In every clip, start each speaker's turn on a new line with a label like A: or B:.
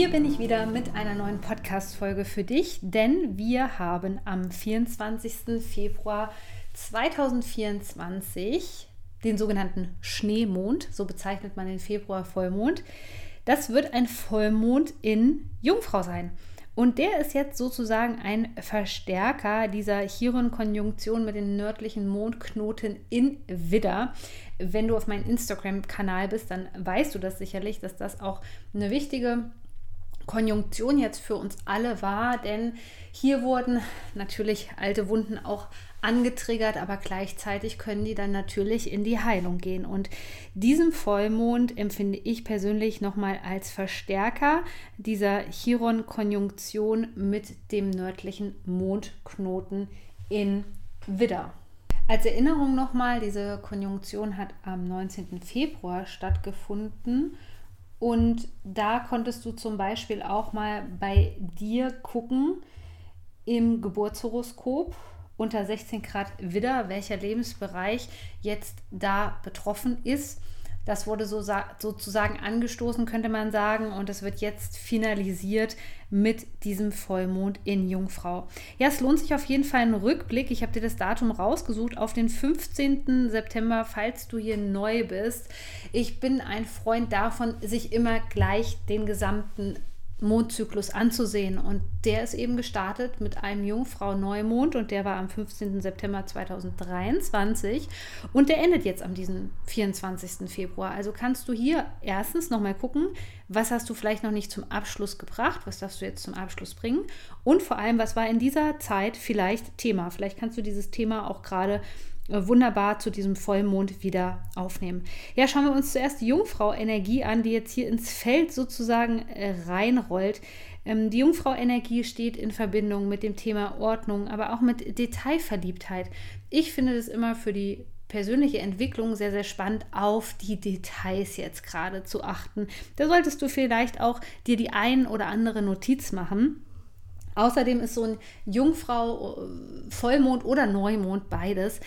A: Hier bin ich wieder mit einer neuen Podcast-Folge für dich, denn wir haben am 24. Februar 2024 den sogenannten Schneemond, so bezeichnet man den Februar-Vollmond. Das wird ein Vollmond in Jungfrau sein. Und der ist jetzt sozusagen ein Verstärker dieser Chiron-Konjunktion mit den nördlichen Mondknoten in Widder. Wenn du auf meinem Instagram-Kanal bist, dann weißt du das sicherlich, dass das auch eine wichtige Konjunktion jetzt für uns alle war, denn hier wurden natürlich alte Wunden auch angetriggert, aber gleichzeitig können die dann natürlich in die Heilung gehen. Und diesen Vollmond empfinde ich persönlich nochmal als Verstärker dieser Chiron-Konjunktion mit dem nördlichen Mondknoten in Widder. Als Erinnerung nochmal, diese Konjunktion hat am 19. Februar stattgefunden und da konntest du zum Beispiel auch mal bei dir gucken im Geburtshoroskop unter 16 Grad Widder, welcher Lebensbereich jetzt da betroffen ist. Das wurde so sozusagen angestoßen, könnte man sagen, und es wird jetzt finalisiert mit diesem Vollmond in Jungfrau. Ja, es lohnt sich auf jeden Fall ein Rückblick. Ich habe dir das Datum rausgesucht auf den 15. September, falls du hier neu bist. Ich bin ein Freund davon, sich immer gleich den gesamten Mondzyklus anzusehen. Und der ist eben gestartet mit einem Jungfrau-Neumond und der war am 15. September 2023 und der endet jetzt am diesen 24. Februar. Also kannst du hier erstens nochmal gucken, was hast du vielleicht noch nicht zum Abschluss gebracht, was darfst du jetzt zum Abschluss bringen und vor allem, was war in dieser Zeit vielleicht Thema. Vielleicht kannst du dieses Thema auch gerade wunderbar zu diesem Vollmond wieder aufnehmen. Ja, schauen wir uns zuerst die Jungfrau-Energie an, die jetzt hier ins Feld sozusagen äh, reinrollt. Ähm, die Jungfrau-Energie steht in Verbindung mit dem Thema Ordnung, aber auch mit Detailverliebtheit. Ich finde das immer für die persönliche Entwicklung sehr, sehr spannend, auf die Details jetzt gerade zu achten. Da solltest du vielleicht auch dir die ein oder andere Notiz machen. Außerdem ist so ein Jungfrau, äh, Vollmond oder Neumond beides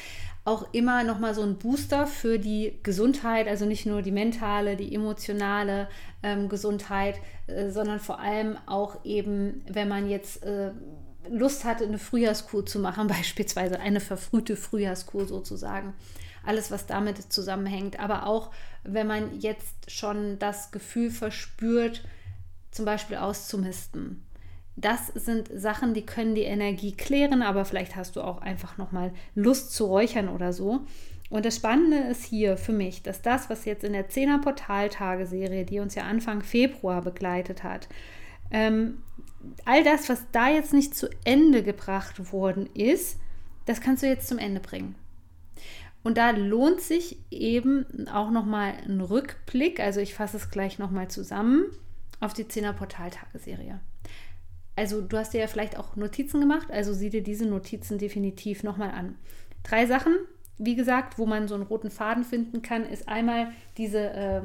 A: auch immer nochmal so ein Booster für die Gesundheit, also nicht nur die mentale, die emotionale ähm, Gesundheit, äh, sondern vor allem auch eben, wenn man jetzt äh, Lust hatte, eine Frühjahrskur zu machen, beispielsweise eine verfrühte Frühjahrskur sozusagen. Alles, was damit zusammenhängt. Aber auch, wenn man jetzt schon das Gefühl verspürt, zum Beispiel auszumisten das sind Sachen, die können die Energie klären, aber vielleicht hast du auch einfach nochmal Lust zu räuchern oder so. Und das Spannende ist hier für mich, dass das, was jetzt in der 10er Portaltageserie, die uns ja Anfang Februar begleitet hat, ähm, all das, was da jetzt nicht zu Ende gebracht worden ist, das kannst du jetzt zum Ende bringen. Und da lohnt sich eben auch nochmal ein Rückblick, also ich fasse es gleich nochmal zusammen, auf die 10er Portaltageserie also du hast dir ja vielleicht auch Notizen gemacht, also sieh dir diese Notizen definitiv nochmal an. Drei Sachen, wie gesagt, wo man so einen roten Faden finden kann, ist einmal diese äh,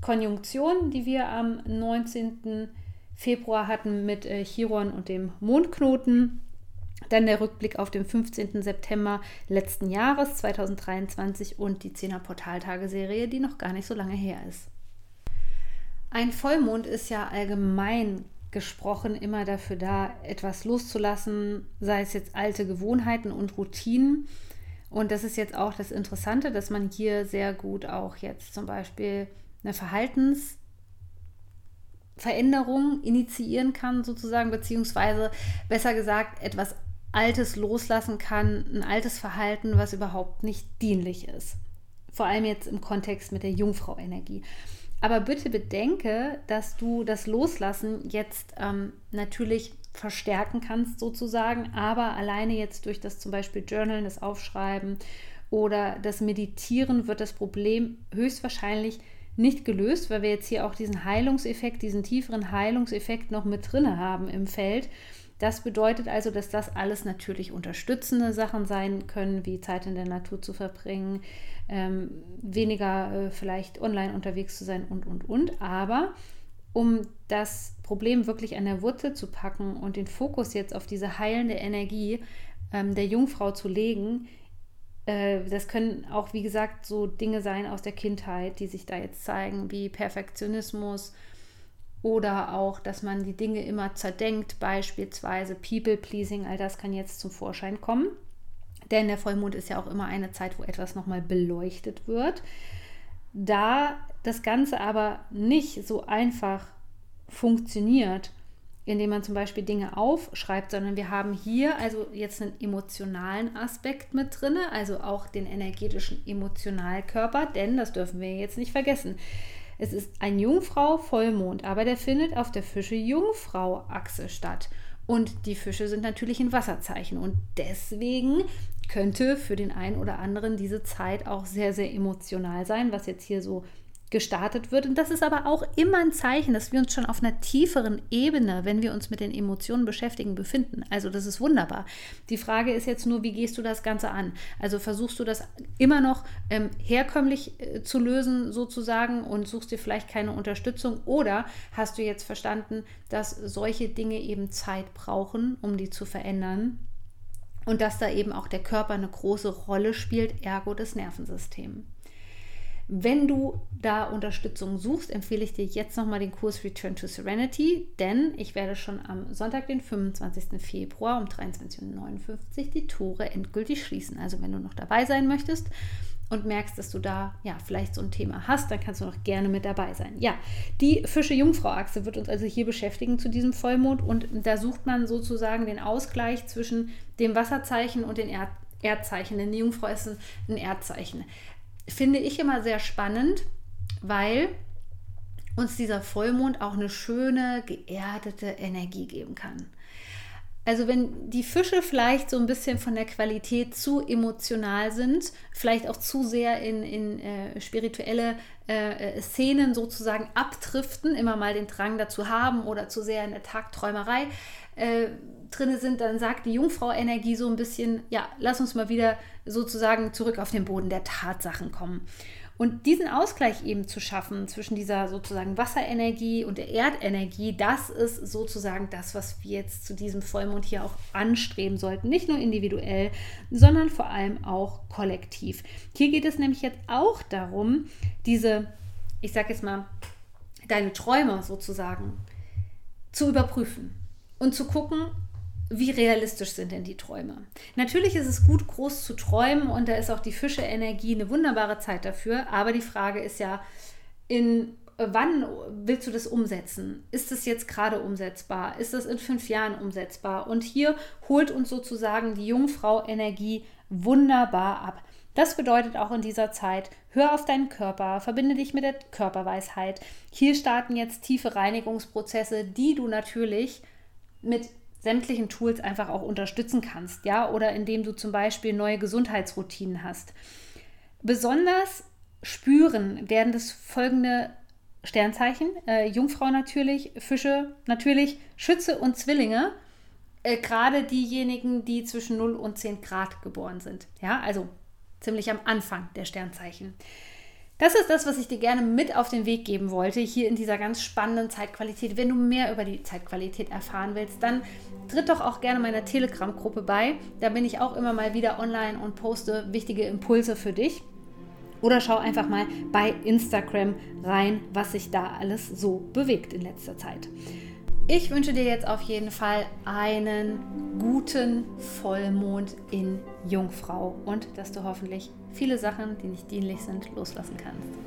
A: Konjunktion, die wir am 19. Februar hatten mit äh, Chiron und dem Mondknoten. Dann der Rückblick auf den 15. September letzten Jahres 2023 und die 10er Portaltageserie, die noch gar nicht so lange her ist. Ein Vollmond ist ja allgemein gesprochen immer dafür da, etwas loszulassen, sei es jetzt alte Gewohnheiten und Routinen. Und das ist jetzt auch das Interessante, dass man hier sehr gut auch jetzt zum Beispiel eine Verhaltensveränderung initiieren kann, sozusagen, beziehungsweise besser gesagt etwas Altes loslassen kann, ein altes Verhalten, was überhaupt nicht dienlich ist. Vor allem jetzt im Kontext mit der Jungfrau-Energie. Aber bitte bedenke, dass du das Loslassen jetzt ähm, natürlich verstärken kannst sozusagen, aber alleine jetzt durch das zum Beispiel Journalen, das Aufschreiben oder das Meditieren wird das Problem höchstwahrscheinlich nicht gelöst, weil wir jetzt hier auch diesen Heilungseffekt, diesen tieferen Heilungseffekt noch mit drin haben im Feld. Das bedeutet also, dass das alles natürlich unterstützende Sachen sein können, wie Zeit in der Natur zu verbringen, ähm, weniger äh, vielleicht online unterwegs zu sein und, und, und. Aber um das Problem wirklich an der Wurzel zu packen und den Fokus jetzt auf diese heilende Energie ähm, der Jungfrau zu legen, äh, das können auch, wie gesagt, so Dinge sein aus der Kindheit, die sich da jetzt zeigen, wie Perfektionismus oder auch, dass man die Dinge immer zerdenkt, beispielsweise People-Pleasing, all das kann jetzt zum Vorschein kommen. Denn der Vollmond ist ja auch immer eine Zeit, wo etwas nochmal beleuchtet wird. Da das Ganze aber nicht so einfach funktioniert, indem man zum Beispiel Dinge aufschreibt, sondern wir haben hier also jetzt einen emotionalen Aspekt mit drin, also auch den energetischen Emotionalkörper, denn das dürfen wir jetzt nicht vergessen. Es ist ein Jungfrau-Vollmond, aber der findet auf der Fische-Jungfrau-Achse statt. Und die Fische sind natürlich ein Wasserzeichen und deswegen könnte für den einen oder anderen diese Zeit auch sehr, sehr emotional sein, was jetzt hier so gestartet wird. Und das ist aber auch immer ein Zeichen, dass wir uns schon auf einer tieferen Ebene, wenn wir uns mit den Emotionen beschäftigen, befinden. Also das ist wunderbar. Die Frage ist jetzt nur, wie gehst du das Ganze an? Also versuchst du das immer noch ähm, herkömmlich äh, zu lösen sozusagen und suchst dir vielleicht keine Unterstützung oder hast du jetzt verstanden, dass solche Dinge eben Zeit brauchen, um die zu verändern? Und dass da eben auch der Körper eine große Rolle spielt, ergo das Nervensystem. Wenn du da Unterstützung suchst, empfehle ich dir jetzt nochmal den Kurs Return to Serenity, denn ich werde schon am Sonntag, den 25. Februar um 23.59 Uhr die Tore endgültig schließen. Also wenn du noch dabei sein möchtest und merkst, dass du da ja vielleicht so ein Thema hast, dann kannst du noch gerne mit dabei sein. Ja, die Fische-Jungfrau-Achse wird uns also hier beschäftigen zu diesem Vollmond und da sucht man sozusagen den Ausgleich zwischen dem Wasserzeichen und den Erd Erdzeichen, denn die Jungfrau ist ein Erdzeichen finde ich immer sehr spannend, weil uns dieser Vollmond auch eine schöne, geerdete Energie geben kann. Also wenn die Fische vielleicht so ein bisschen von der Qualität zu emotional sind, vielleicht auch zu sehr in, in äh, spirituelle äh, Szenen sozusagen abdriften, immer mal den Drang dazu haben oder zu sehr in der Tagträumerei äh, drin sind, dann sagt die Jungfrau-Energie so ein bisschen, ja, lass uns mal wieder sozusagen zurück auf den Boden der Tatsachen kommen. Und diesen Ausgleich eben zu schaffen zwischen dieser sozusagen Wasserenergie und der Erdenergie, das ist sozusagen das, was wir jetzt zu diesem Vollmond hier auch anstreben sollten. Nicht nur individuell, sondern vor allem auch kollektiv. Hier geht es nämlich jetzt auch darum, diese, ich sage jetzt mal, deine Träume sozusagen zu überprüfen und zu gucken, wie realistisch sind denn die Träume? Natürlich ist es gut, groß zu träumen und da ist auch die Fische-Energie eine wunderbare Zeit dafür. Aber die Frage ist ja, in wann willst du das umsetzen? Ist es jetzt gerade umsetzbar? Ist es in fünf Jahren umsetzbar? Und hier holt uns sozusagen die Jungfrau-Energie wunderbar ab. Das bedeutet auch in dieser Zeit, hör auf deinen Körper, verbinde dich mit der Körperweisheit. Hier starten jetzt tiefe Reinigungsprozesse, die du natürlich mit sämtlichen Tools einfach auch unterstützen kannst, ja, oder indem du zum Beispiel neue Gesundheitsroutinen hast. Besonders spüren werden das folgende Sternzeichen: äh, Jungfrau natürlich, Fische natürlich, Schütze und Zwillinge. Äh, Gerade diejenigen, die zwischen 0 und 10 Grad geboren sind. Ja, also ziemlich am Anfang der Sternzeichen. Das ist das, was ich dir gerne mit auf den Weg geben wollte, hier in dieser ganz spannenden Zeitqualität. Wenn du mehr über die Zeitqualität erfahren willst, dann tritt doch auch gerne meiner Telegram-Gruppe bei. Da bin ich auch immer mal wieder online und poste wichtige Impulse für dich. Oder schau einfach mal bei Instagram rein, was sich da alles so bewegt in letzter Zeit. Ich wünsche dir jetzt auf jeden Fall einen guten Vollmond in Jungfrau und dass du hoffentlich viele Sachen, die nicht dienlich sind, loslassen kannst.